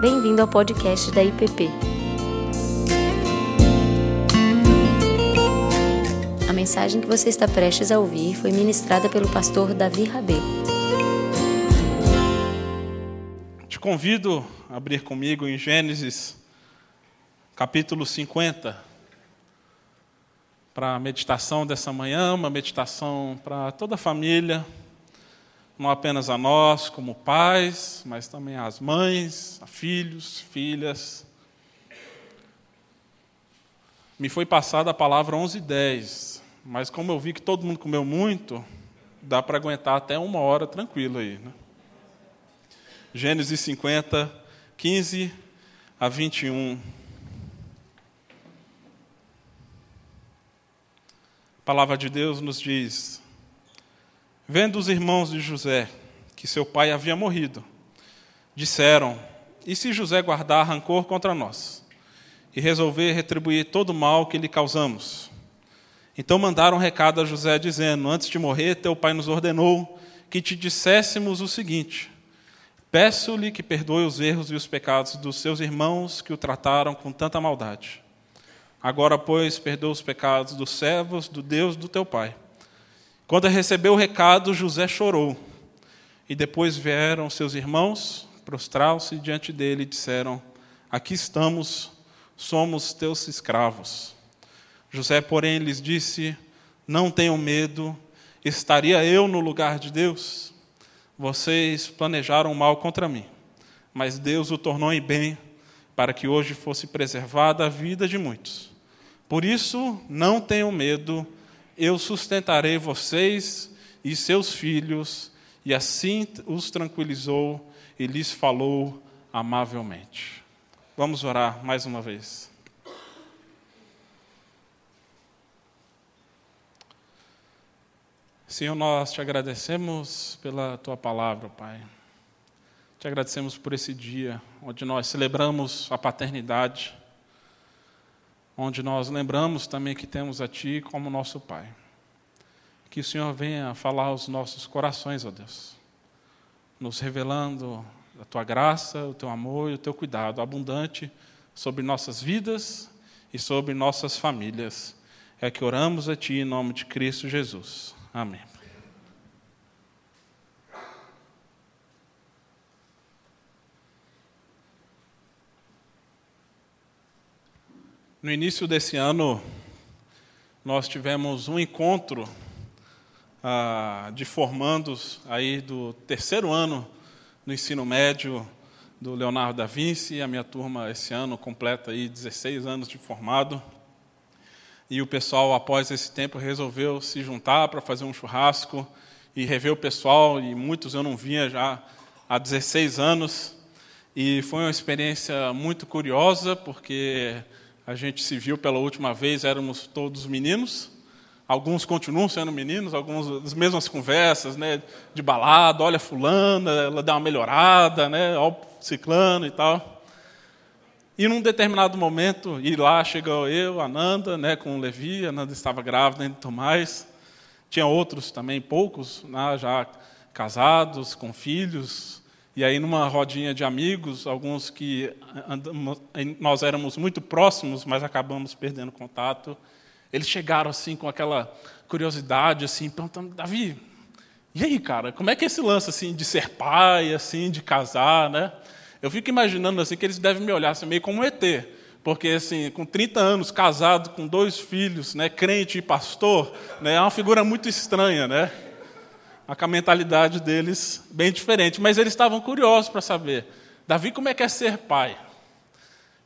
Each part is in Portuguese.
Bem-vindo ao podcast da IPP. A mensagem que você está prestes a ouvir foi ministrada pelo pastor Davi Rabelo. Te convido a abrir comigo em Gênesis, capítulo 50, para a meditação dessa manhã, uma meditação para toda a família, não apenas a nós como pais, mas também às mães, a filhos, filhas. Me foi passada a palavra 11 e 10, mas como eu vi que todo mundo comeu muito, dá para aguentar até uma hora tranquilo aí. Né? Gênesis 50, 15 a 21. A palavra de Deus nos diz: Vendo os irmãos de José que seu pai havia morrido, disseram: E se José guardar rancor contra nós e resolver retribuir todo o mal que lhe causamos? Então mandaram um recado a José, dizendo: Antes de morrer, teu pai nos ordenou que te disséssemos o seguinte: Peço-lhe que perdoe os erros e os pecados dos seus irmãos que o trataram com tanta maldade. Agora, pois, perdoa os pecados dos servos do Deus do teu pai quando recebeu o recado, José chorou. E depois vieram seus irmãos, prostraram-se diante dele e disseram: Aqui estamos, somos teus escravos. José, porém, lhes disse: Não tenham medo, estaria eu no lugar de Deus? Vocês planejaram mal contra mim, mas Deus o tornou em bem, para que hoje fosse preservada a vida de muitos. Por isso, não tenham medo, eu sustentarei vocês e seus filhos. E assim os tranquilizou e lhes falou amavelmente. Vamos orar mais uma vez. Senhor, nós te agradecemos pela tua palavra, Pai. Te agradecemos por esse dia onde nós celebramos a paternidade onde nós lembramos também que temos a Ti como nosso Pai. Que o Senhor venha falar aos nossos corações, ó Deus, nos revelando a Tua graça, o Teu amor e o Teu cuidado abundante sobre nossas vidas e sobre nossas famílias. É que oramos a Ti em nome de Cristo Jesus. Amém. No início desse ano, nós tivemos um encontro ah, de formandos aí do terceiro ano no ensino médio do Leonardo da Vinci. A minha turma esse ano completa aí 16 anos de formado. E o pessoal, após esse tempo, resolveu se juntar para fazer um churrasco e rever o pessoal. E muitos eu não vinha já há 16 anos. E foi uma experiência muito curiosa, porque a gente se viu pela última vez, éramos todos meninos. Alguns continuam sendo meninos, alguns as mesmas conversas, né, de balada, olha fulana, ela dá uma melhorada, né, ó ciclano e tal. E num determinado momento, e lá chegou eu, a Nanda, né, com o Levi, a Nanda estava grávida ainda Tomás. Tinha outros também, poucos, né, já casados, com filhos, e aí, numa rodinha de amigos, alguns que andamos, nós éramos muito próximos, mas acabamos perdendo contato, eles chegaram assim com aquela curiosidade, assim, perguntando: Davi, e aí, cara, como é que é esse lance assim de ser pai, assim, de casar, né? Eu fico imaginando assim que eles devem me olhar assim, meio como um ET, porque assim, com 30 anos, casado, com dois filhos, né, crente e pastor, né, é uma figura muito estranha, né? Com a mentalidade deles bem diferente. Mas eles estavam curiosos para saber: Davi, como é que é ser pai?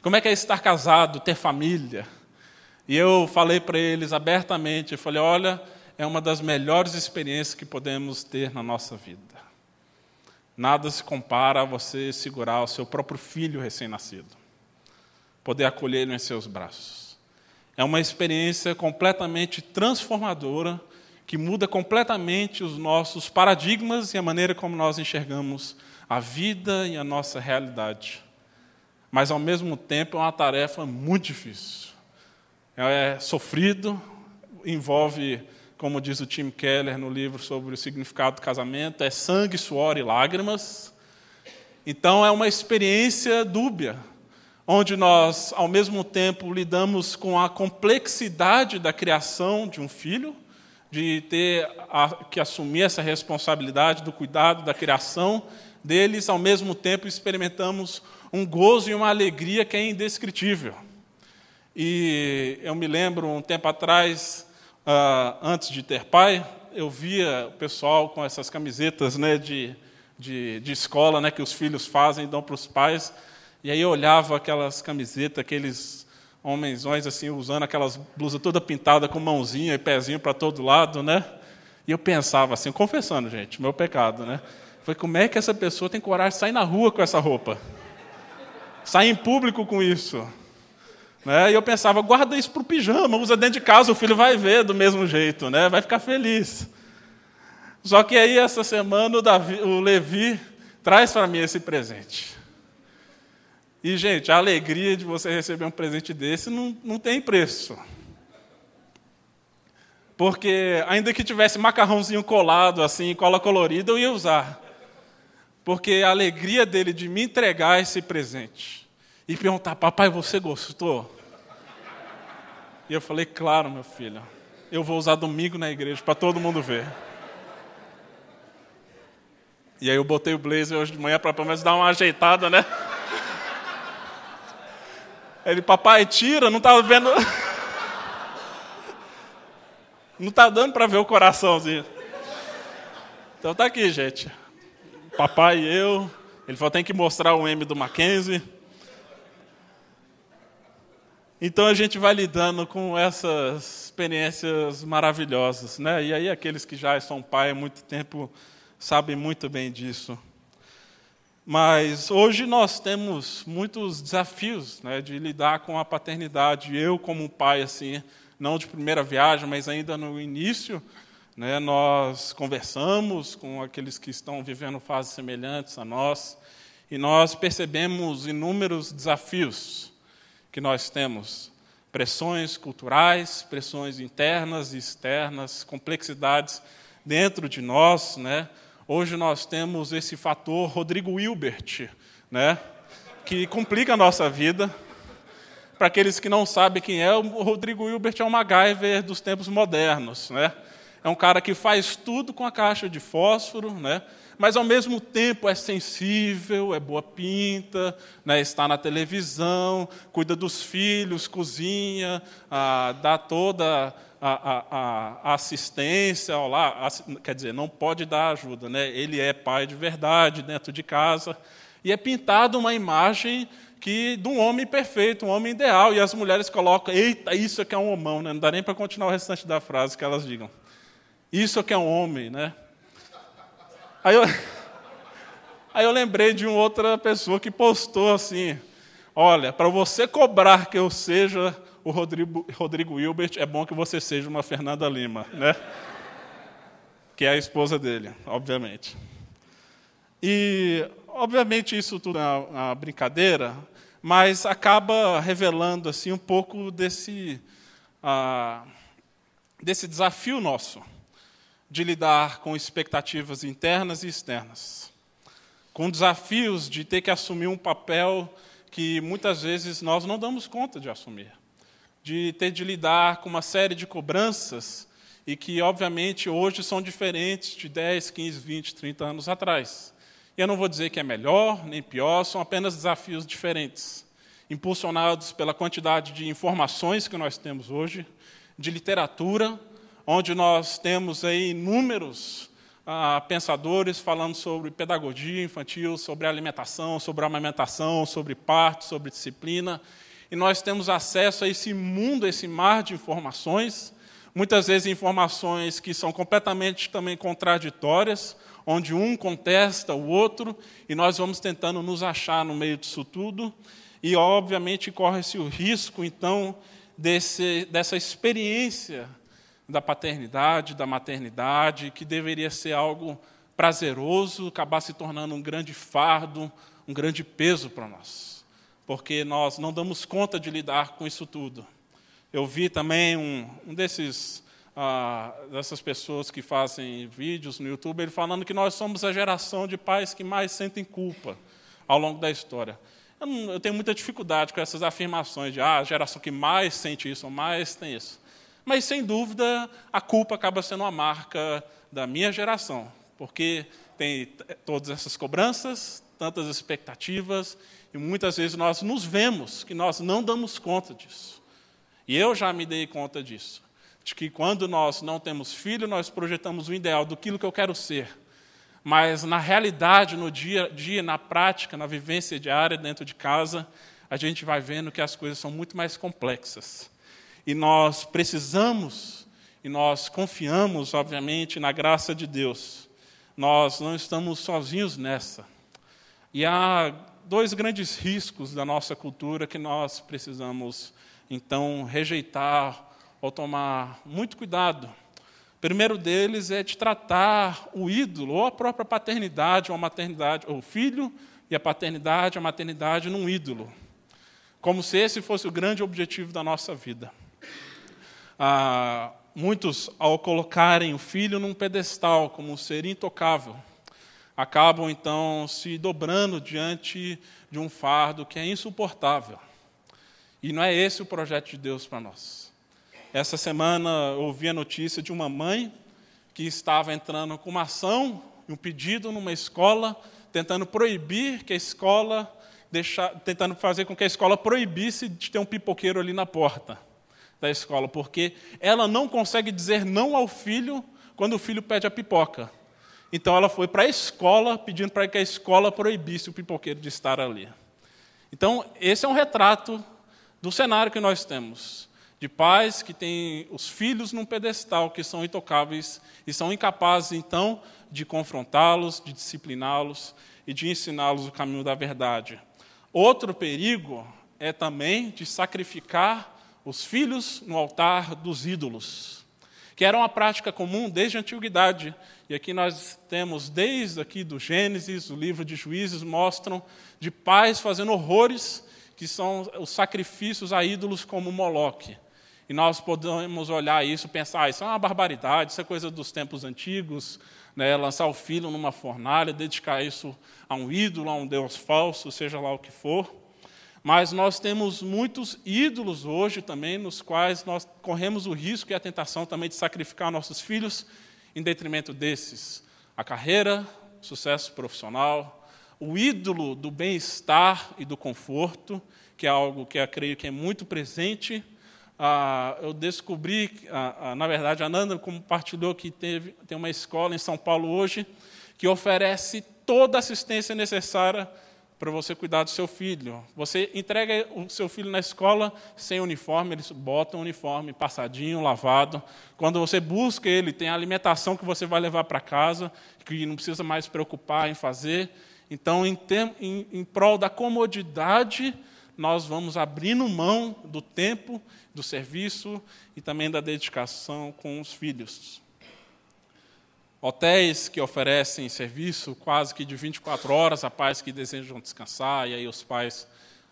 Como é que é estar casado, ter família? E eu falei para eles abertamente: eu falei, olha, é uma das melhores experiências que podemos ter na nossa vida. Nada se compara a você segurar o seu próprio filho recém-nascido, poder acolhê-lo em seus braços. É uma experiência completamente transformadora que muda completamente os nossos paradigmas e a maneira como nós enxergamos a vida e a nossa realidade. Mas, ao mesmo tempo, é uma tarefa muito difícil. É sofrido, envolve, como diz o Tim Keller no livro sobre o significado do casamento, é sangue, suor e lágrimas. Então é uma experiência dúbia, onde nós, ao mesmo tempo, lidamos com a complexidade da criação de um filho, de ter que assumir essa responsabilidade do cuidado da criação deles, ao mesmo tempo experimentamos um gozo e uma alegria que é indescritível. E eu me lembro, um tempo atrás, uh, antes de ter pai, eu via o pessoal com essas camisetas né, de, de, de escola né, que os filhos fazem dão para os pais. E aí eu olhava aquelas camisetas, aqueles homensões assim, usando aquelas blusas toda pintada com mãozinha e pezinho para todo lado, né? E eu pensava assim, confessando, gente, meu pecado, né? Foi como é que essa pessoa tem coragem de sair na rua com essa roupa? Sair em público com isso? Né? E eu pensava, guarda isso para o pijama, usa dentro de casa, o filho vai ver do mesmo jeito, né? vai ficar feliz. Só que aí, essa semana, o, Davi, o Levi traz para mim esse presente. E, gente, a alegria de você receber um presente desse não, não tem preço. Porque, ainda que tivesse macarrãozinho colado, assim, cola colorida, eu ia usar. Porque a alegria dele de me entregar esse presente e perguntar: Papai, você gostou? E eu falei: Claro, meu filho. Eu vou usar domingo na igreja para todo mundo ver. E aí eu botei o blazer hoje de manhã para pelo menos dar uma ajeitada, né? Ele, papai, tira, não está vendo. Não está dando para ver o coraçãozinho. Então tá aqui, gente. Papai e eu. Ele falou, tem que mostrar o M do Mackenzie. Então a gente vai lidando com essas experiências maravilhosas, né? E aí aqueles que já são pai há muito tempo sabem muito bem disso. Mas hoje nós temos muitos desafios, né, de lidar com a paternidade. Eu como pai assim, não de primeira viagem, mas ainda no início, né, nós conversamos com aqueles que estão vivendo fases semelhantes a nós e nós percebemos inúmeros desafios que nós temos pressões culturais, pressões internas e externas, complexidades dentro de nós, né? Hoje nós temos esse fator Rodrigo Hilbert, né? Que complica a nossa vida. Para aqueles que não sabem quem é, o Rodrigo Hilbert é um MacGyver dos tempos modernos, né? É um cara que faz tudo com a caixa de fósforo, né? mas ao mesmo tempo é sensível, é boa pinta, né, está na televisão, cuida dos filhos, cozinha, ah, dá toda a, a, assistência, ó, lá, quer dizer, não pode dar ajuda, né? ele é pai de verdade dentro de casa, e é pintado uma imagem que de um homem perfeito, um homem ideal, e as mulheres colocam, eita, isso aqui é um homão, né? não dá nem para continuar o restante da frase que elas digam. Isso aqui é um homem, né? Aí eu, aí eu lembrei de uma outra pessoa que postou assim: Olha, para você cobrar que eu seja o Rodrigo, Rodrigo Hilbert, é bom que você seja uma Fernanda Lima, né? Que é a esposa dele, obviamente. E, obviamente, isso tudo é uma brincadeira, mas acaba revelando assim um pouco desse, uh, desse desafio nosso de lidar com expectativas internas e externas, com desafios de ter que assumir um papel que muitas vezes nós não damos conta de assumir, de ter de lidar com uma série de cobranças e que, obviamente, hoje são diferentes de 10, 15, 20, 30 anos atrás. E eu não vou dizer que é melhor nem pior, são apenas desafios diferentes, impulsionados pela quantidade de informações que nós temos hoje, de literatura, onde nós temos aí inúmeros ah, pensadores falando sobre pedagogia infantil, sobre alimentação, sobre amamentação, sobre parto, sobre disciplina, e nós temos acesso a esse mundo, a esse mar de informações, muitas vezes informações que são completamente também contraditórias, onde um contesta o outro, e nós vamos tentando nos achar no meio disso tudo, e obviamente corre-se o risco, então, desse, dessa experiência da paternidade, da maternidade, que deveria ser algo prazeroso, acabar se tornando um grande fardo, um grande peso para nós, porque nós não damos conta de lidar com isso tudo. Eu vi também um, um desses ah, dessas pessoas que fazem vídeos no YouTube, ele falando que nós somos a geração de pais que mais sentem culpa, ao longo da história. Eu, não, eu tenho muita dificuldade com essas afirmações de ah, a geração que mais sente isso, mais tem isso. Mas, sem dúvida, a culpa acaba sendo uma marca da minha geração, porque tem todas essas cobranças, tantas expectativas, e muitas vezes nós nos vemos que nós não damos conta disso. E eu já me dei conta disso, de que quando nós não temos filho, nós projetamos o ideal do que eu quero ser. Mas na realidade, no dia a dia, na prática, na vivência diária dentro de casa, a gente vai vendo que as coisas são muito mais complexas. E nós precisamos e nós confiamos, obviamente, na graça de Deus. Nós não estamos sozinhos nessa. E há dois grandes riscos da nossa cultura que nós precisamos, então, rejeitar ou tomar muito cuidado. O primeiro deles é de tratar o ídolo, ou a própria paternidade, ou a maternidade, ou o filho e a paternidade, a maternidade, num ídolo. Como se esse fosse o grande objetivo da nossa vida. Ah, muitos, ao colocarem o filho num pedestal como um ser intocável, acabam então se dobrando diante de um fardo que é insuportável. E não é esse o projeto de Deus para nós. Essa semana ouvi a notícia de uma mãe que estava entrando com uma ação, um pedido numa escola, tentando proibir que a escola, deixar, tentando fazer com que a escola proibisse de ter um pipoqueiro ali na porta da escola, porque ela não consegue dizer não ao filho quando o filho pede a pipoca. Então ela foi para a escola pedindo para que a escola proibisse o pipoqueiro de estar ali. Então, esse é um retrato do cenário que nós temos, de pais que têm os filhos num pedestal, que são intocáveis e são incapazes, então, de confrontá-los, de discipliná-los e de ensiná-los o caminho da verdade. Outro perigo é também de sacrificar os filhos no altar dos ídolos, que era uma prática comum desde a antiguidade. E aqui nós temos, desde aqui do Gênesis, o livro de Juízes, mostram de pais fazendo horrores, que são os sacrifícios a ídolos como Moloque. E nós podemos olhar isso e pensar, ah, isso é uma barbaridade, isso é coisa dos tempos antigos, né? lançar o filho numa fornalha, dedicar isso a um ídolo, a um deus falso, seja lá o que for. Mas nós temos muitos ídolos hoje também, nos quais nós corremos o risco e a tentação também de sacrificar nossos filhos em detrimento desses. A carreira, o sucesso profissional, o ídolo do bem-estar e do conforto, que é algo que eu creio que é muito presente. Ah, eu descobri, ah, ah, na verdade, a Nanda compartilhou que teve, tem uma escola em São Paulo hoje que oferece toda a assistência necessária para você cuidar do seu filho. Você entrega o seu filho na escola sem uniforme, eles botam o uniforme passadinho, lavado. Quando você busca ele, tem a alimentação que você vai levar para casa, que não precisa mais preocupar em fazer. Então, em, em, em prol da comodidade, nós vamos abrindo mão do tempo, do serviço e também da dedicação com os filhos hotéis que oferecem serviço quase que de 24 horas a pais que desejam descansar, e aí os pais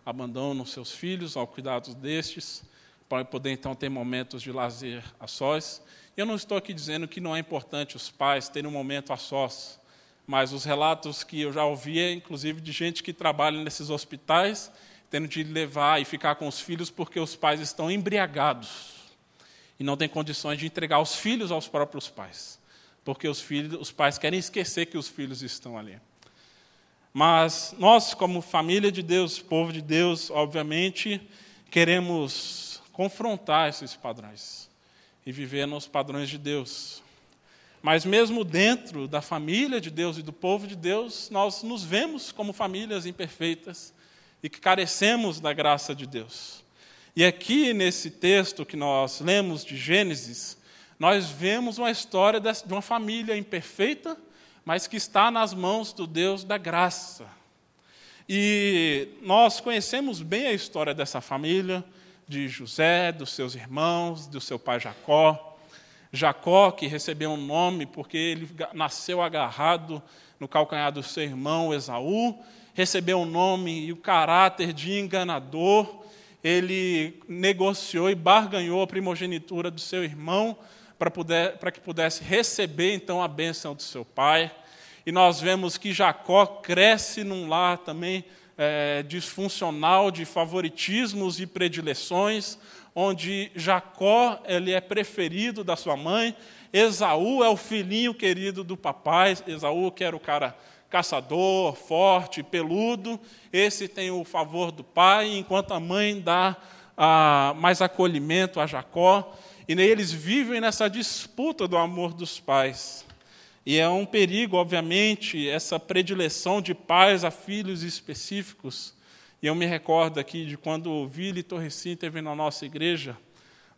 abandonam seus filhos ao cuidado destes, para poder então ter momentos de lazer a sós. Eu não estou aqui dizendo que não é importante os pais terem um momento a sós, mas os relatos que eu já ouvi, é, inclusive de gente que trabalha nesses hospitais, tendo de levar e ficar com os filhos porque os pais estão embriagados e não têm condições de entregar os filhos aos próprios pais porque os filhos, os pais querem esquecer que os filhos estão ali. Mas nós, como família de Deus, povo de Deus, obviamente, queremos confrontar esses padrões e viver nos padrões de Deus. Mas mesmo dentro da família de Deus e do povo de Deus, nós nos vemos como famílias imperfeitas e que carecemos da graça de Deus. E aqui nesse texto que nós lemos de Gênesis, nós vemos uma história de uma família imperfeita, mas que está nas mãos do Deus da graça. E nós conhecemos bem a história dessa família, de José, dos seus irmãos, do seu pai Jacó. Jacó, que recebeu um nome porque ele nasceu agarrado no calcanhar do seu irmão Esaú, recebeu um nome e o caráter de enganador. Ele negociou e barganhou a primogenitura do seu irmão para, que pudesse receber então a bênção do seu pai. e nós vemos que Jacó cresce num lar também é, disfuncional de favoritismos e predileções, onde Jacó ele é preferido da sua mãe, Esaú é o filhinho querido do papai, Esaú que era o cara caçador, forte, peludo, esse tem o favor do pai, enquanto a mãe dá ah, mais acolhimento a Jacó, e eles vivem nessa disputa do amor dos pais. E é um perigo, obviamente, essa predileção de pais a filhos específicos. E eu me recordo aqui de quando o Vili Torrecim teve na nossa igreja,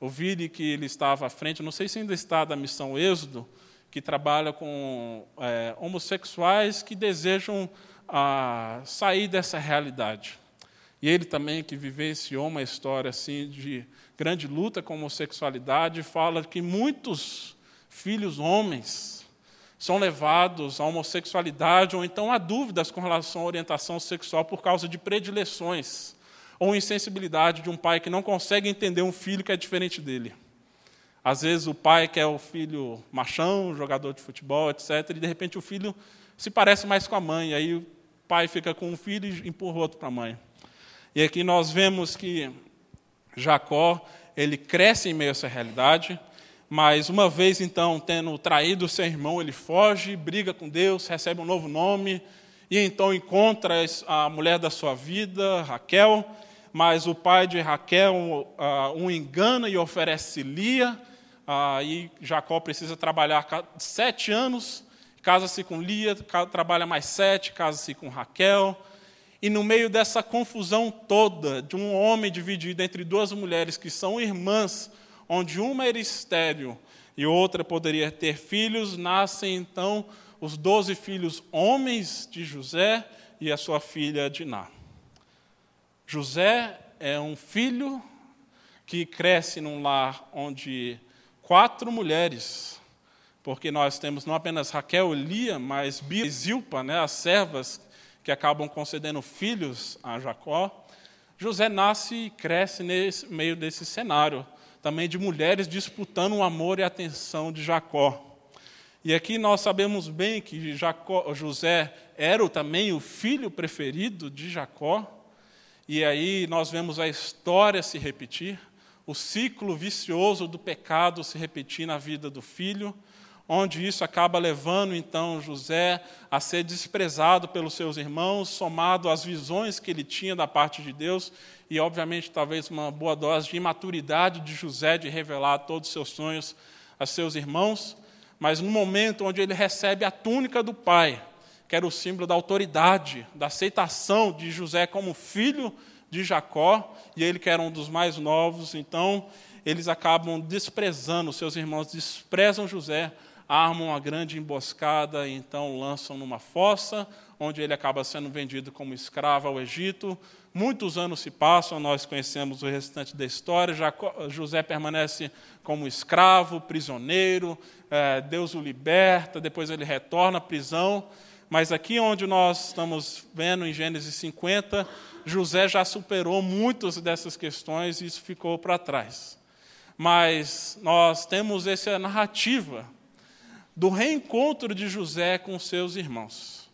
o Vili que ele estava à frente, não sei se ainda está da missão Êxodo, que trabalha com é, homossexuais que desejam ah, sair dessa realidade. E ele também, que vivenciou uma história assim de grande luta com a homossexualidade, fala que muitos filhos homens são levados à homossexualidade ou então a dúvidas com relação à orientação sexual por causa de predileções ou insensibilidade de um pai que não consegue entender um filho que é diferente dele. Às vezes o pai quer o filho machão, jogador de futebol, etc., e de repente o filho se parece mais com a mãe, aí o pai fica com um filho e empurra o outro para a mãe. E aqui nós vemos que Jacó, ele cresce em meio a essa realidade, mas uma vez então, tendo traído seu irmão, ele foge, briga com Deus, recebe um novo nome, e então encontra a mulher da sua vida, Raquel, mas o pai de Raquel uh, um engana e oferece Lia, uh, e Jacó precisa trabalhar sete anos, casa-se com Lia, trabalha mais sete, casa-se com Raquel, e no meio dessa confusão toda, de um homem dividido entre duas mulheres que são irmãs, onde uma era estéril e outra poderia ter filhos, nascem então os doze filhos homens de José e a sua filha Diná. José é um filho que cresce num lar onde quatro mulheres, porque nós temos não apenas Raquel e Lia, mas Bia e Zilpa, né, as servas que acabam concedendo filhos a Jacó. José nasce e cresce nesse meio desse cenário também de mulheres disputando o amor e a atenção de Jacó. E aqui nós sabemos bem que Jacó, José era também o filho preferido de Jacó, e aí nós vemos a história se repetir, o ciclo vicioso do pecado se repetir na vida do filho, onde isso acaba levando então José a ser desprezado pelos seus irmãos, somado às visões que ele tinha da parte de Deus e, obviamente, talvez uma boa dose de imaturidade de José de revelar todos os seus sonhos a seus irmãos, mas no momento onde ele recebe a túnica do pai, que era o símbolo da autoridade, da aceitação de José como filho de Jacó, e ele que era um dos mais novos, então eles acabam desprezando, seus irmãos desprezam José, armam uma grande emboscada e então lançam numa fossa, onde ele acaba sendo vendido como escravo ao Egito. Muitos anos se passam, nós conhecemos o restante da história. Jacó, José permanece como escravo, prisioneiro, é, Deus o liberta, depois ele retorna à prisão. Mas aqui onde nós estamos vendo em Gênesis 50, José já superou muitas dessas questões e isso ficou para trás. Mas nós temos essa narrativa do reencontro de José com seus irmãos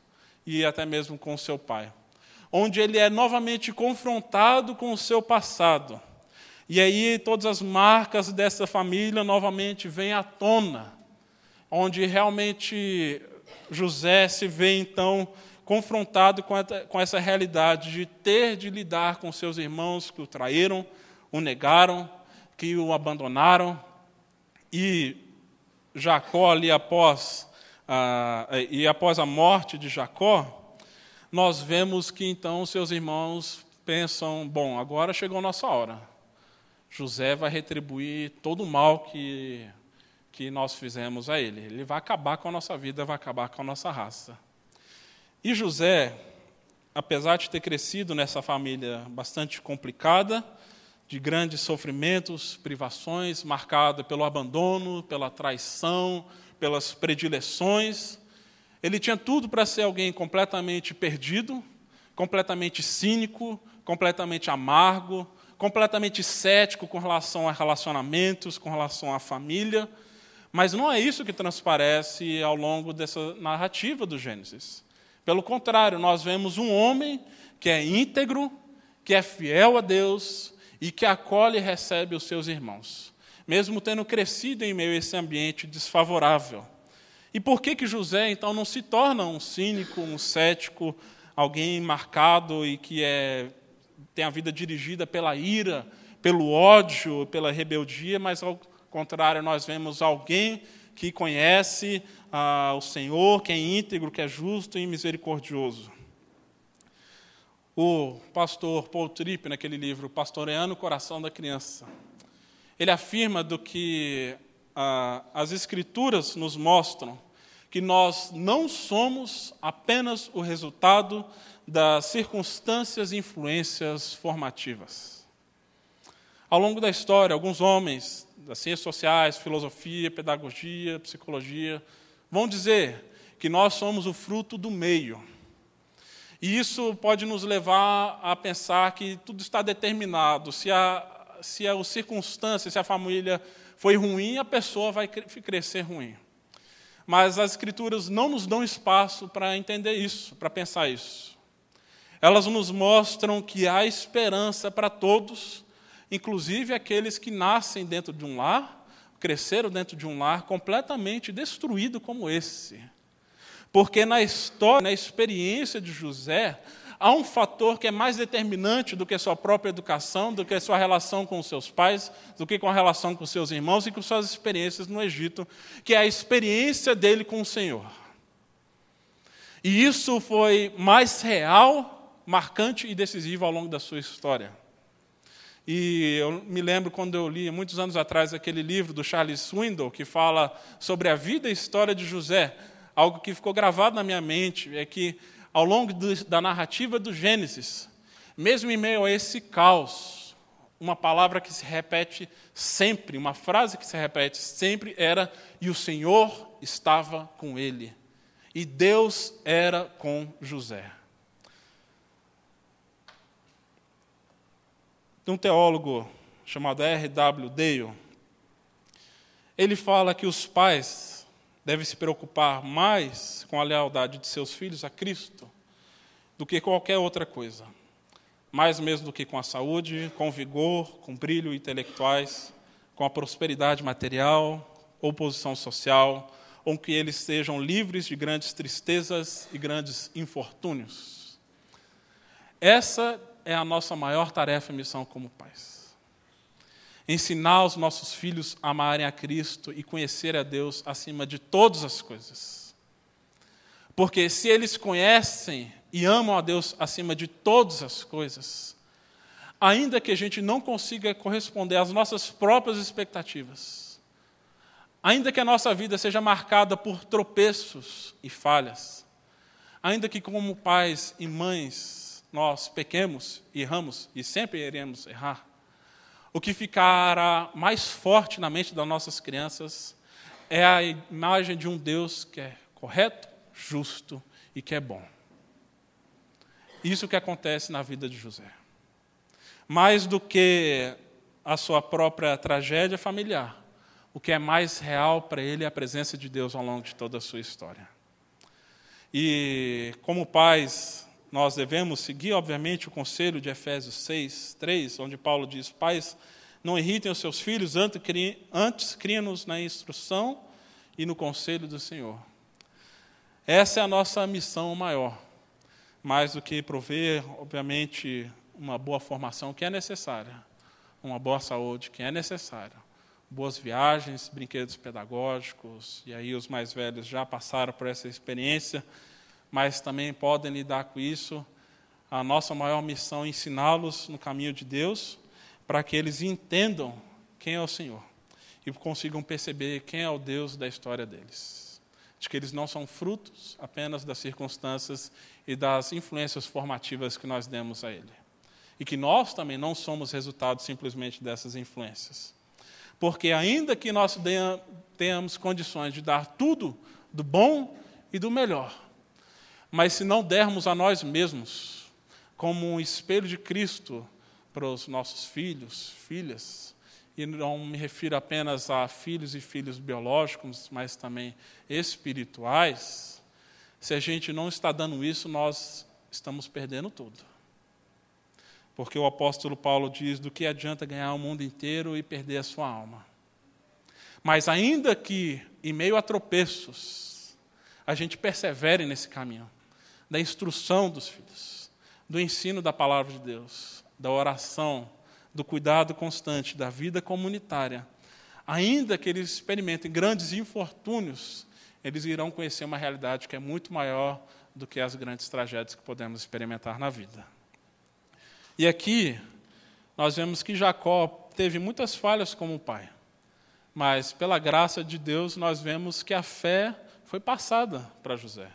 e até mesmo com seu pai onde ele é novamente confrontado com o seu passado. E aí todas as marcas dessa família novamente vêm à tona, onde realmente José se vê então confrontado com essa realidade de ter de lidar com seus irmãos que o traíram, o negaram, que o abandonaram, e Jacó ali após, ah, e após a morte de Jacó, nós vemos que então seus irmãos pensam: bom, agora chegou a nossa hora. José vai retribuir todo o mal que, que nós fizemos a ele. Ele vai acabar com a nossa vida, vai acabar com a nossa raça. E José, apesar de ter crescido nessa família bastante complicada, de grandes sofrimentos, privações, marcada pelo abandono, pela traição, pelas predileções, ele tinha tudo para ser alguém completamente perdido, completamente cínico, completamente amargo, completamente cético com relação a relacionamentos, com relação à família. Mas não é isso que transparece ao longo dessa narrativa do Gênesis. Pelo contrário, nós vemos um homem que é íntegro, que é fiel a Deus e que acolhe e recebe os seus irmãos, mesmo tendo crescido em meio a esse ambiente desfavorável. E por que que José então não se torna um cínico, um cético, alguém marcado e que é, tem a vida dirigida pela ira, pelo ódio, pela rebeldia, mas ao contrário, nós vemos alguém que conhece ah, o Senhor, que é íntegro, que é justo e misericordioso. O pastor Paul Tripp, naquele livro Pastoreando o Coração da Criança, ele afirma do que ah, as Escrituras nos mostram que nós não somos apenas o resultado das circunstâncias e influências formativas. Ao longo da história, alguns homens das ciências sociais, filosofia, pedagogia, psicologia, vão dizer que nós somos o fruto do meio. E isso pode nos levar a pensar que tudo está determinado. Se a, se a circunstância, se a família foi ruim, a pessoa vai crescer ruim. Mas as Escrituras não nos dão espaço para entender isso, para pensar isso. Elas nos mostram que há esperança para todos inclusive aqueles que nascem dentro de um lar, cresceram dentro de um lar completamente destruído como esse. Porque na história, na experiência de José, há um fator que é mais determinante do que a sua própria educação, do que a sua relação com os seus pais, do que com a relação com seus irmãos e com suas experiências no Egito, que é a experiência dele com o Senhor. E isso foi mais real, marcante e decisivo ao longo da sua história. E eu me lembro quando eu li, muitos anos atrás, aquele livro do Charles Swindoll, que fala sobre a vida e história de José. Algo que ficou gravado na minha mente é que, ao longo do, da narrativa do Gênesis, mesmo em meio a esse caos, uma palavra que se repete sempre, uma frase que se repete sempre era: e o Senhor estava com ele. E Deus era com José. de um teólogo chamado R.W. Dale. Ele fala que os pais devem se preocupar mais com a lealdade de seus filhos a Cristo do que qualquer outra coisa. Mais mesmo do que com a saúde, com vigor, com brilho intelectuais, com a prosperidade material ou posição social, ou que eles sejam livres de grandes tristezas e grandes infortúnios. Essa é a nossa maior tarefa e missão como pais. Ensinar os nossos filhos a amarem a Cristo e conhecer a Deus acima de todas as coisas. Porque se eles conhecem e amam a Deus acima de todas as coisas, ainda que a gente não consiga corresponder às nossas próprias expectativas, ainda que a nossa vida seja marcada por tropeços e falhas, ainda que como pais e mães nós pequemos, erramos e sempre iremos errar, o que ficará mais forte na mente das nossas crianças é a imagem de um Deus que é correto, justo e que é bom. Isso que acontece na vida de José. Mais do que a sua própria tragédia familiar, o que é mais real para ele é a presença de Deus ao longo de toda a sua história. E como pais, nós devemos seguir, obviamente, o conselho de Efésios 6, 3, onde Paulo diz: Pais, não irritem os seus filhos, antes criem-nos na instrução e no conselho do Senhor. Essa é a nossa missão maior, mais do que prover, obviamente, uma boa formação que é necessária, uma boa saúde que é necessária, boas viagens, brinquedos pedagógicos, e aí os mais velhos já passaram por essa experiência mas também podem lidar com isso. A nossa maior missão é ensiná-los no caminho de Deus, para que eles entendam quem é o Senhor e consigam perceber quem é o Deus da história deles. De que eles não são frutos apenas das circunstâncias e das influências formativas que nós demos a Ele. E que nós também não somos resultado simplesmente dessas influências. Porque, ainda que nós tenhamos condições de dar tudo do bom e do melhor, mas se não dermos a nós mesmos como um espelho de Cristo para os nossos filhos, filhas, e não me refiro apenas a filhos e filhos biológicos, mas também espirituais, se a gente não está dando isso, nós estamos perdendo tudo. Porque o apóstolo Paulo diz: do que adianta ganhar o mundo inteiro e perder a sua alma? Mas ainda que, em meio a tropeços, a gente persevere nesse caminho da instrução dos filhos, do ensino da palavra de Deus, da oração, do cuidado constante, da vida comunitária, ainda que eles experimentem grandes infortúnios, eles irão conhecer uma realidade que é muito maior do que as grandes tragédias que podemos experimentar na vida. E aqui, nós vemos que Jacó teve muitas falhas como pai, mas pela graça de Deus, nós vemos que a fé foi passada para José.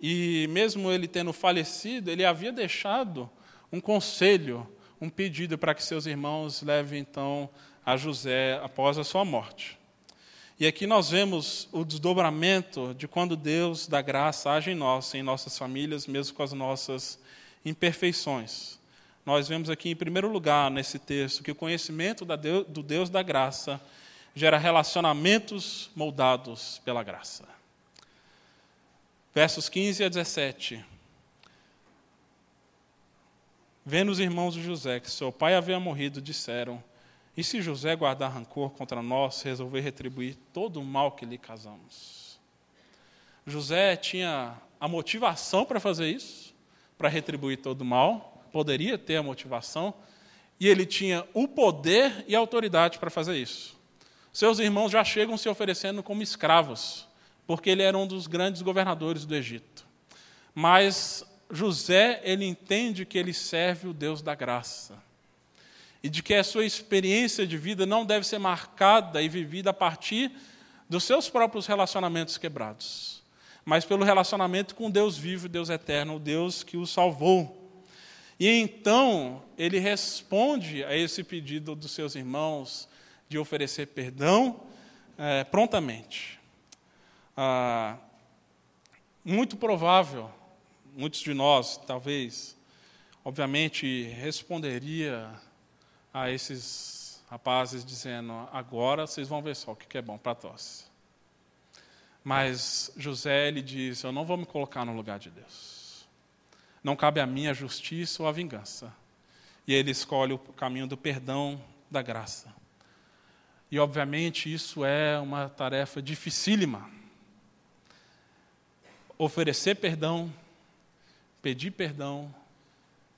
E mesmo ele tendo falecido, ele havia deixado um conselho, um pedido para que seus irmãos levem então a José após a sua morte. E aqui nós vemos o desdobramento de quando Deus da graça age em nós, em nossas famílias, mesmo com as nossas imperfeições. Nós vemos aqui, em primeiro lugar, nesse texto, que o conhecimento do Deus da graça gera relacionamentos moldados pela graça. Versos 15 a 17. Vendo os irmãos de José que seu pai havia morrido, disseram: E se José guardar rancor contra nós, resolver retribuir todo o mal que lhe casamos? José tinha a motivação para fazer isso, para retribuir todo o mal, poderia ter a motivação, e ele tinha o poder e a autoridade para fazer isso. Seus irmãos já chegam se oferecendo como escravos porque ele era um dos grandes governadores do Egito. Mas José, ele entende que ele serve o Deus da graça. E de que a sua experiência de vida não deve ser marcada e vivida a partir dos seus próprios relacionamentos quebrados, mas pelo relacionamento com Deus vivo, Deus eterno, o Deus que o salvou. E então ele responde a esse pedido dos seus irmãos de oferecer perdão é, prontamente ah, muito provável, muitos de nós, talvez, obviamente, responderia a esses rapazes dizendo: agora vocês vão ver só o que é bom para tosse. Mas José ele diz: eu não vou me colocar no lugar de Deus. Não cabe a mim a justiça ou a vingança. E ele escolhe o caminho do perdão, da graça. E obviamente isso é uma tarefa dificílima oferecer perdão, pedir perdão,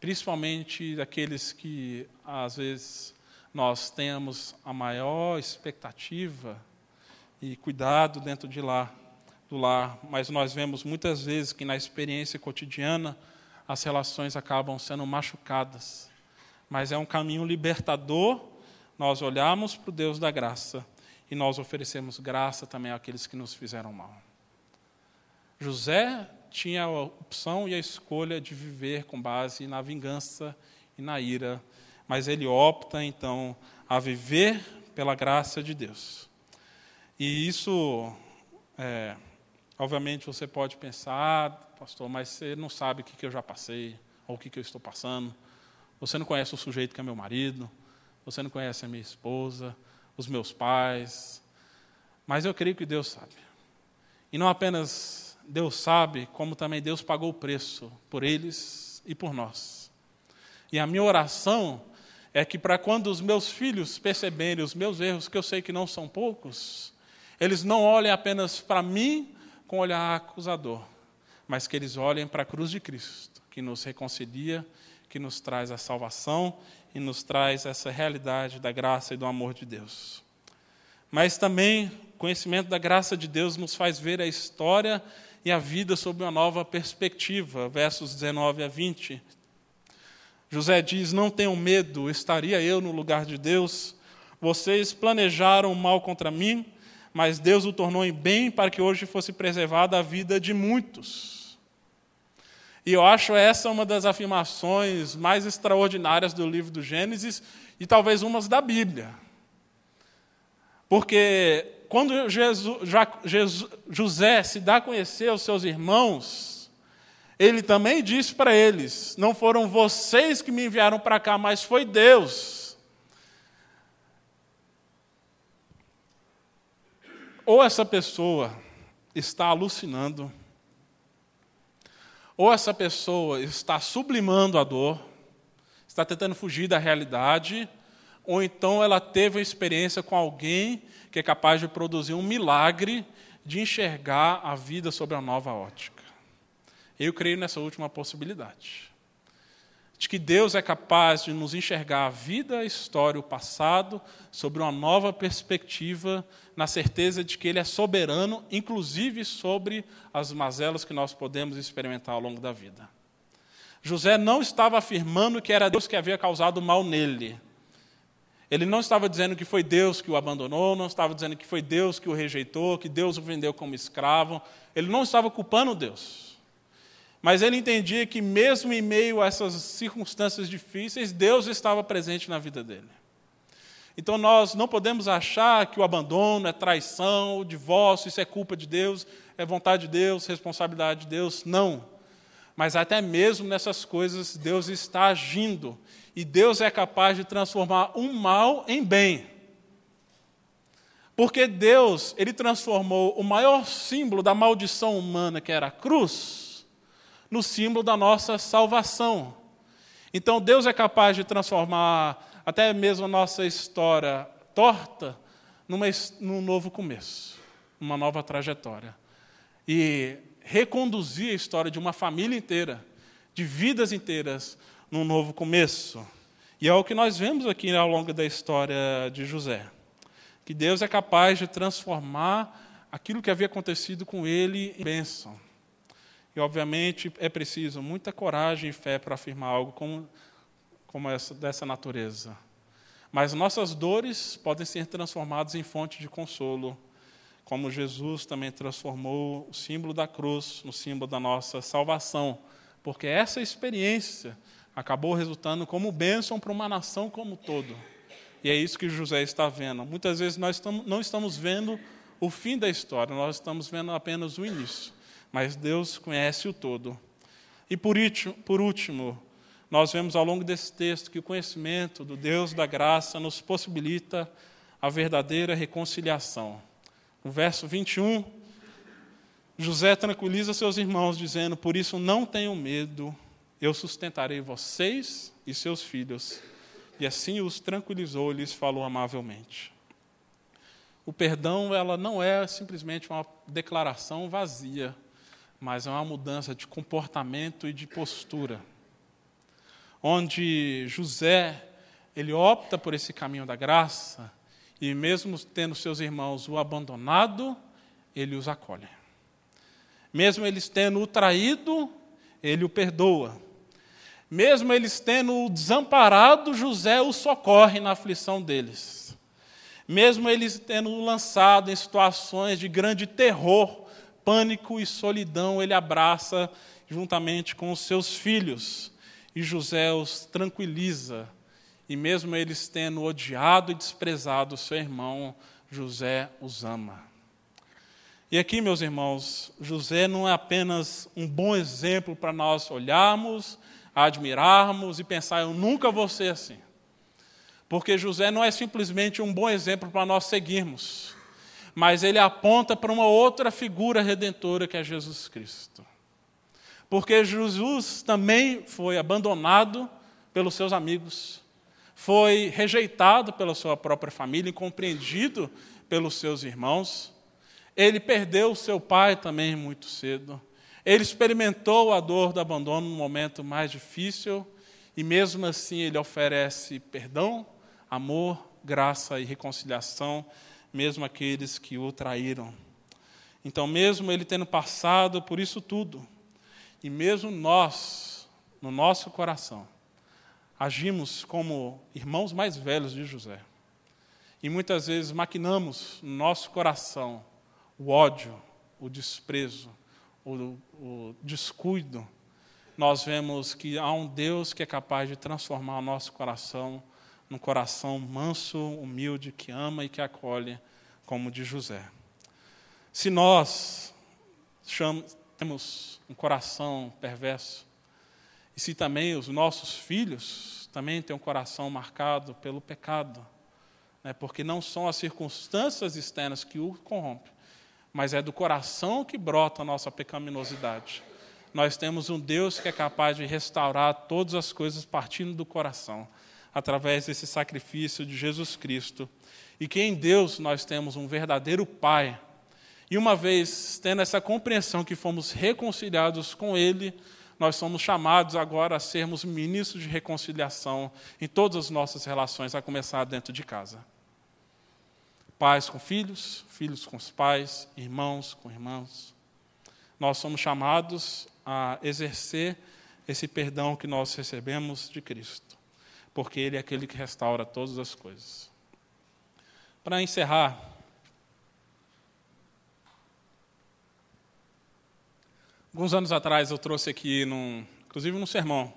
principalmente daqueles que às vezes nós temos a maior expectativa e cuidado dentro de lá, do lar, mas nós vemos muitas vezes que na experiência cotidiana as relações acabam sendo machucadas. Mas é um caminho libertador nós olharmos para o Deus da graça e nós oferecemos graça também àqueles que nos fizeram mal. José tinha a opção e a escolha de viver com base na vingança e na ira, mas ele opta então a viver pela graça de Deus. E isso, é, obviamente, você pode pensar, pastor, mas você não sabe o que, eu já passei, ou o que, eu estou passando. Você não conhece o sujeito que é meu marido, você não conhece a minha esposa, os meus pais. Mas eu creio que Deus sabe. E não apenas Deus sabe, como também Deus pagou o preço por eles e por nós. E a minha oração é que para quando os meus filhos perceberem os meus erros, que eu sei que não são poucos, eles não olhem apenas para mim com olhar acusador, mas que eles olhem para a cruz de Cristo, que nos reconcilia, que nos traz a salvação e nos traz essa realidade da graça e do amor de Deus. Mas também o conhecimento da graça de Deus nos faz ver a história e a vida sob uma nova perspectiva. Versos 19 a 20. José diz: Não tenham medo, estaria eu no lugar de Deus. Vocês planejaram mal contra mim, mas Deus o tornou em bem para que hoje fosse preservada a vida de muitos. E eu acho essa uma das afirmações mais extraordinárias do livro do Gênesis e talvez umas da Bíblia. Porque quando Jesus, Jesus, José se dá a conhecer aos seus irmãos, ele também disse para eles: Não foram vocês que me enviaram para cá, mas foi Deus. Ou essa pessoa está alucinando, ou essa pessoa está sublimando a dor, está tentando fugir da realidade, ou então ela teve uma experiência com alguém que é capaz de produzir um milagre de enxergar a vida sob a nova ótica. Eu creio nessa última possibilidade. De que Deus é capaz de nos enxergar a vida, a história, o passado, sobre uma nova perspectiva, na certeza de que Ele é soberano, inclusive sobre as mazelas que nós podemos experimentar ao longo da vida. José não estava afirmando que era Deus que havia causado mal nele. Ele não estava dizendo que foi Deus que o abandonou, não estava dizendo que foi Deus que o rejeitou, que Deus o vendeu como escravo. Ele não estava culpando Deus. Mas ele entendia que, mesmo em meio a essas circunstâncias difíceis, Deus estava presente na vida dele. Então nós não podemos achar que o abandono é traição, o divórcio, isso é culpa de Deus, é vontade de Deus, responsabilidade de Deus. Não. Mas até mesmo nessas coisas, Deus está agindo. E Deus é capaz de transformar um mal em bem. Porque Deus, ele transformou o maior símbolo da maldição humana, que era a cruz, no símbolo da nossa salvação. Então Deus é capaz de transformar até mesmo a nossa história torta numa, num novo começo, numa nova trajetória. E reconduzir a história de uma família inteira, de vidas inteiras, num novo começo. E é o que nós vemos aqui ao longo da história de José. Que Deus é capaz de transformar aquilo que havia acontecido com ele em bênção. E, obviamente, é preciso muita coragem e fé para afirmar algo como, como essa, dessa natureza. Mas nossas dores podem ser transformadas em fonte de consolo, como Jesus também transformou o símbolo da cruz no símbolo da nossa salvação, porque essa experiência acabou resultando como bênção para uma nação como todo. E é isso que José está vendo. Muitas vezes nós não estamos vendo o fim da história, nós estamos vendo apenas o início mas Deus conhece o todo. E por último, nós vemos ao longo desse texto que o conhecimento do Deus da graça nos possibilita a verdadeira reconciliação. No verso 21, José tranquiliza seus irmãos, dizendo: Por isso não tenham medo, eu sustentarei vocês e seus filhos. E assim os tranquilizou e lhes falou amavelmente. O perdão, ela não é simplesmente uma declaração vazia mas é uma mudança de comportamento e de postura. Onde José, ele opta por esse caminho da graça, e mesmo tendo seus irmãos o abandonado, ele os acolhe. Mesmo eles tendo o traído, ele o perdoa. Mesmo eles tendo o desamparado, José o socorre na aflição deles. Mesmo eles tendo o lançado em situações de grande terror, pânico e solidão ele abraça juntamente com os seus filhos. E José os tranquiliza. E mesmo eles tendo odiado e desprezado seu irmão, José os ama. E aqui, meus irmãos, José não é apenas um bom exemplo para nós olharmos, admirarmos e pensar, eu nunca vou ser assim. Porque José não é simplesmente um bom exemplo para nós seguirmos mas ele aponta para uma outra figura redentora que é Jesus Cristo. Porque Jesus também foi abandonado pelos seus amigos, foi rejeitado pela sua própria família, incompreendido pelos seus irmãos. Ele perdeu seu pai também muito cedo. Ele experimentou a dor do abandono no momento mais difícil e mesmo assim ele oferece perdão, amor, graça e reconciliação mesmo aqueles que o traíram. Então, mesmo ele tendo passado por isso tudo, e mesmo nós, no nosso coração, agimos como irmãos mais velhos de José. E muitas vezes maquinamos no nosso coração o ódio, o desprezo, o, o descuido. Nós vemos que há um Deus que é capaz de transformar o nosso coração num coração manso, humilde, que ama e que acolhe, como o de José. Se nós temos um coração perverso, e se também os nossos filhos também têm um coração marcado pelo pecado, né, porque não são as circunstâncias externas que o corrompem, mas é do coração que brota a nossa pecaminosidade. Nós temos um Deus que é capaz de restaurar todas as coisas partindo do coração, através desse sacrifício de Jesus Cristo. E que em Deus nós temos um verdadeiro Pai. E uma vez tendo essa compreensão que fomos reconciliados com Ele, nós somos chamados agora a sermos ministros de reconciliação em todas as nossas relações, a começar dentro de casa. Pais com filhos, filhos com os pais, irmãos com irmãos. Nós somos chamados a exercer esse perdão que nós recebemos de Cristo, porque Ele é aquele que restaura todas as coisas. Para encerrar, alguns anos atrás eu trouxe aqui, num, inclusive num sermão,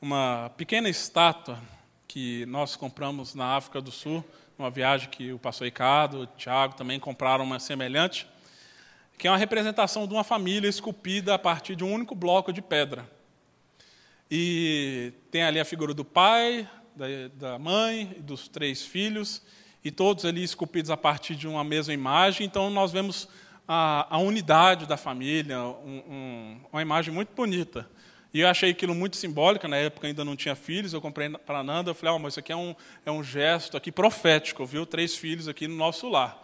uma pequena estátua que nós compramos na África do Sul uma viagem que o pastor Ricardo, o Tiago também compraram uma semelhante, que é uma representação de uma família esculpida a partir de um único bloco de pedra. E tem ali a figura do pai, da, da mãe dos três filhos, e todos ali esculpidos a partir de uma mesma imagem. Então nós vemos a, a unidade da família, um, um, uma imagem muito bonita. E eu achei aquilo muito simbólico, na época ainda não tinha filhos, eu comprei para a Nanda, eu falei, oh, mas isso aqui é um, é um gesto aqui profético, viu? Três filhos aqui no nosso lar.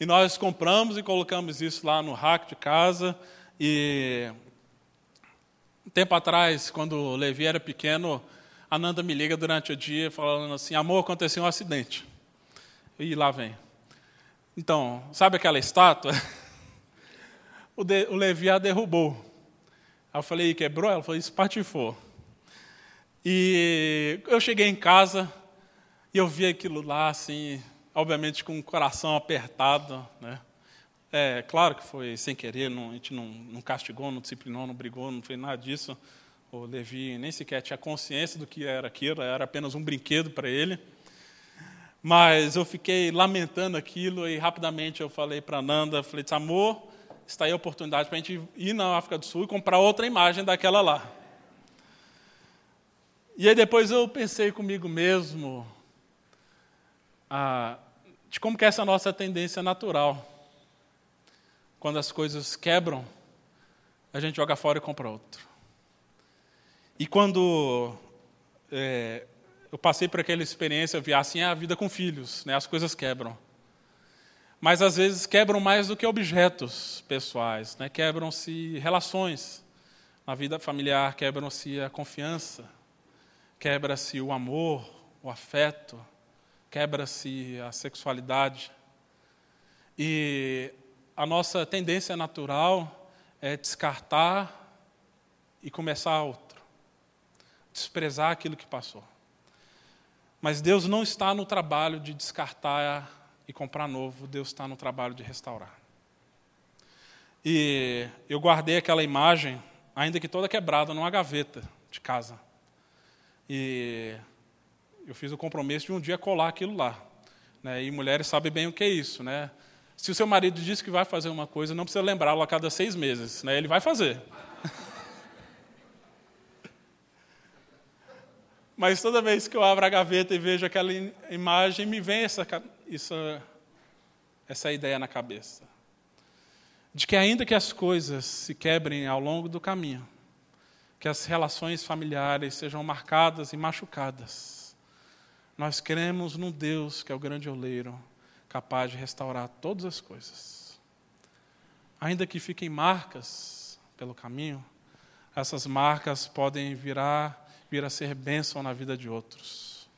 E nós compramos e colocamos isso lá no rack de casa, e um tempo atrás, quando o Levi era pequeno, a Nanda me liga durante o dia falando assim, amor, aconteceu um acidente. E lá vem. Então, sabe aquela estátua? o, de, o Levi a derrubou. Aí eu falei, quebrou? Ela falou, espatifou. E eu cheguei em casa e eu vi aquilo lá, assim, obviamente com o coração apertado, né? É, claro que foi sem querer, não, a gente não, não castigou, não disciplinou, não brigou, não fez nada disso. O Levi nem sequer tinha consciência do que era aquilo, era apenas um brinquedo para ele. Mas eu fiquei lamentando aquilo e rapidamente eu falei para Nanda, falei, amor, está aí a oportunidade para a gente ir na África do Sul e comprar outra imagem daquela lá. E aí depois eu pensei comigo mesmo ah, de como que é essa nossa tendência natural. Quando as coisas quebram, a gente joga fora e compra outro. E quando é, eu passei por aquela experiência, eu vi assim é a vida com filhos, né? as coisas quebram mas às vezes quebram mais do que objetos pessoais, né? quebram-se relações na vida familiar, quebram-se a confiança, quebra-se o amor, o afeto, quebra-se a sexualidade. E a nossa tendência natural é descartar e começar outro, desprezar aquilo que passou. Mas Deus não está no trabalho de descartar e comprar novo, Deus está no trabalho de restaurar. E eu guardei aquela imagem, ainda que toda quebrada, numa gaveta de casa. E eu fiz o compromisso de um dia colar aquilo lá. Né? E mulheres sabem bem o que é isso. Né? Se o seu marido diz que vai fazer uma coisa, não precisa lembrá-lo a cada seis meses. Né? Ele vai fazer. Mas toda vez que eu abro a gaveta e vejo aquela imagem, me vem essa, essa, essa ideia na cabeça. De que, ainda que as coisas se quebrem ao longo do caminho, que as relações familiares sejam marcadas e machucadas, nós cremos num Deus que é o grande oleiro, capaz de restaurar todas as coisas. Ainda que fiquem marcas pelo caminho, essas marcas podem virar vir a ser bênção na vida de outros.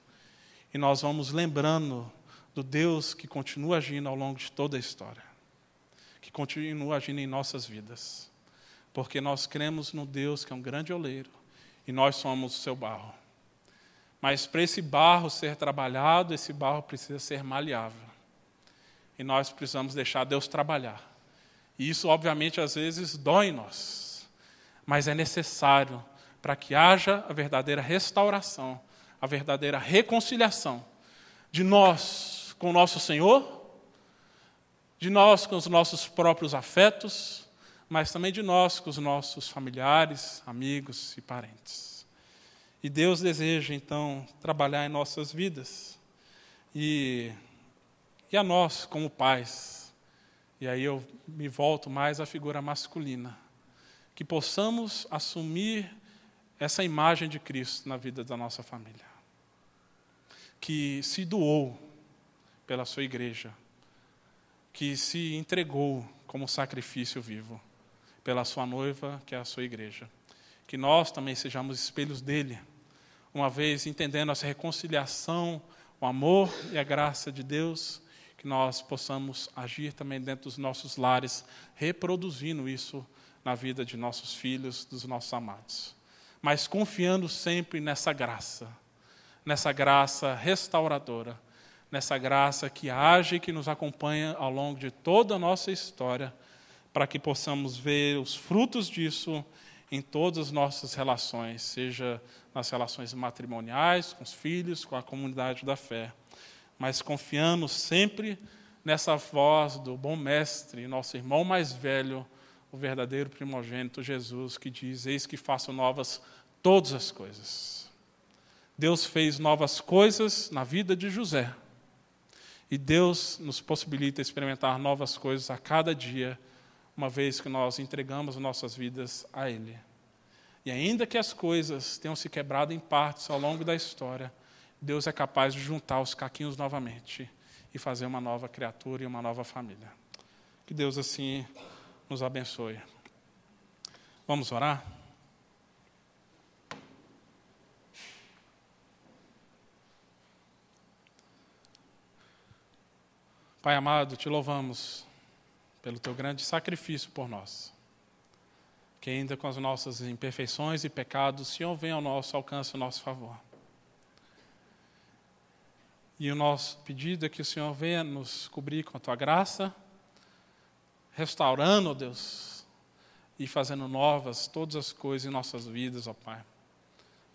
E nós vamos lembrando do Deus que continua agindo ao longo de toda a história, que continua agindo em nossas vidas, porque nós cremos no Deus que é um grande oleiro e nós somos o seu barro. Mas para esse barro ser trabalhado, esse barro precisa ser maleável. E nós precisamos deixar Deus trabalhar. E isso, obviamente, às vezes dói em nós, mas é necessário para que haja a verdadeira restauração, a verdadeira reconciliação de nós com o nosso Senhor, de nós com os nossos próprios afetos, mas também de nós com os nossos familiares, amigos e parentes. E Deus deseja, então, trabalhar em nossas vidas. E, e a nós, como pais, E aí eu me volto mais à figura masculina. Que possamos assumir essa imagem de Cristo na vida da nossa família. Que se doou pela sua igreja, que se entregou como sacrifício vivo pela sua noiva, que é a sua igreja. Que nós também sejamos espelhos dele, uma vez entendendo essa reconciliação, o amor e a graça de Deus, que nós possamos agir também dentro dos nossos lares, reproduzindo isso na vida de nossos filhos, dos nossos amados. Mas confiando sempre nessa graça, nessa graça restauradora, nessa graça que age e que nos acompanha ao longo de toda a nossa história, para que possamos ver os frutos disso em todas as nossas relações, seja nas relações matrimoniais, com os filhos, com a comunidade da fé, mas confiando sempre nessa voz do bom mestre, nosso irmão mais velho, o verdadeiro primogênito Jesus, que diz: Eis que faço novas todas as coisas. Deus fez novas coisas na vida de José. E Deus nos possibilita experimentar novas coisas a cada dia uma vez que nós entregamos nossas vidas a Ele. E ainda que as coisas tenham se quebrado em partes ao longo da história, Deus é capaz de juntar os caquinhos novamente e fazer uma nova criatura e uma nova família. Que Deus assim nos abençoe. Vamos orar? Pai amado, te louvamos pelo teu grande sacrifício por nós. Que ainda com as nossas imperfeições e pecados, o Senhor venha ao nosso alcance, ao nosso favor. E o nosso pedido é que o Senhor venha nos cobrir com a tua graça, restaurando, ó Deus, e fazendo novas todas as coisas em nossas vidas, ó Pai.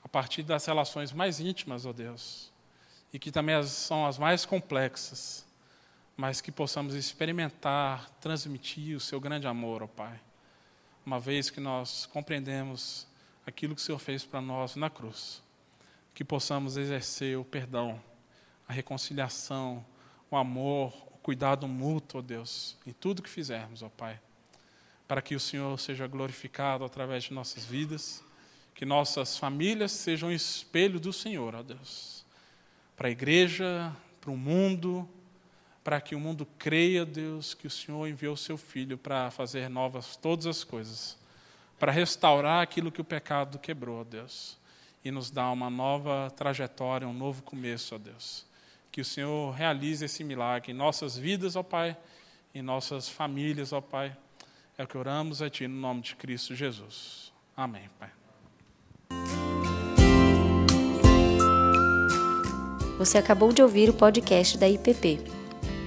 A partir das relações mais íntimas, ó Deus, e que também são as mais complexas mas que possamos experimentar, transmitir o seu grande amor, ó Pai. Uma vez que nós compreendemos aquilo que o Senhor fez para nós na cruz, que possamos exercer o perdão, a reconciliação, o amor, o cuidado mútuo, ó Deus, em tudo que fizermos, ó Pai, para que o Senhor seja glorificado através de nossas vidas, que nossas famílias sejam espelho do Senhor, ó Deus, para a igreja, para o mundo, para que o mundo creia, Deus, que o Senhor enviou o seu Filho para fazer novas todas as coisas, para restaurar aquilo que o pecado quebrou, Deus, e nos dar uma nova trajetória, um novo começo, ó Deus. Que o Senhor realize esse milagre em nossas vidas, ó Pai, em nossas famílias, ó Pai. É o que oramos a Ti no nome de Cristo Jesus. Amém, Pai. Você acabou de ouvir o podcast da IPP.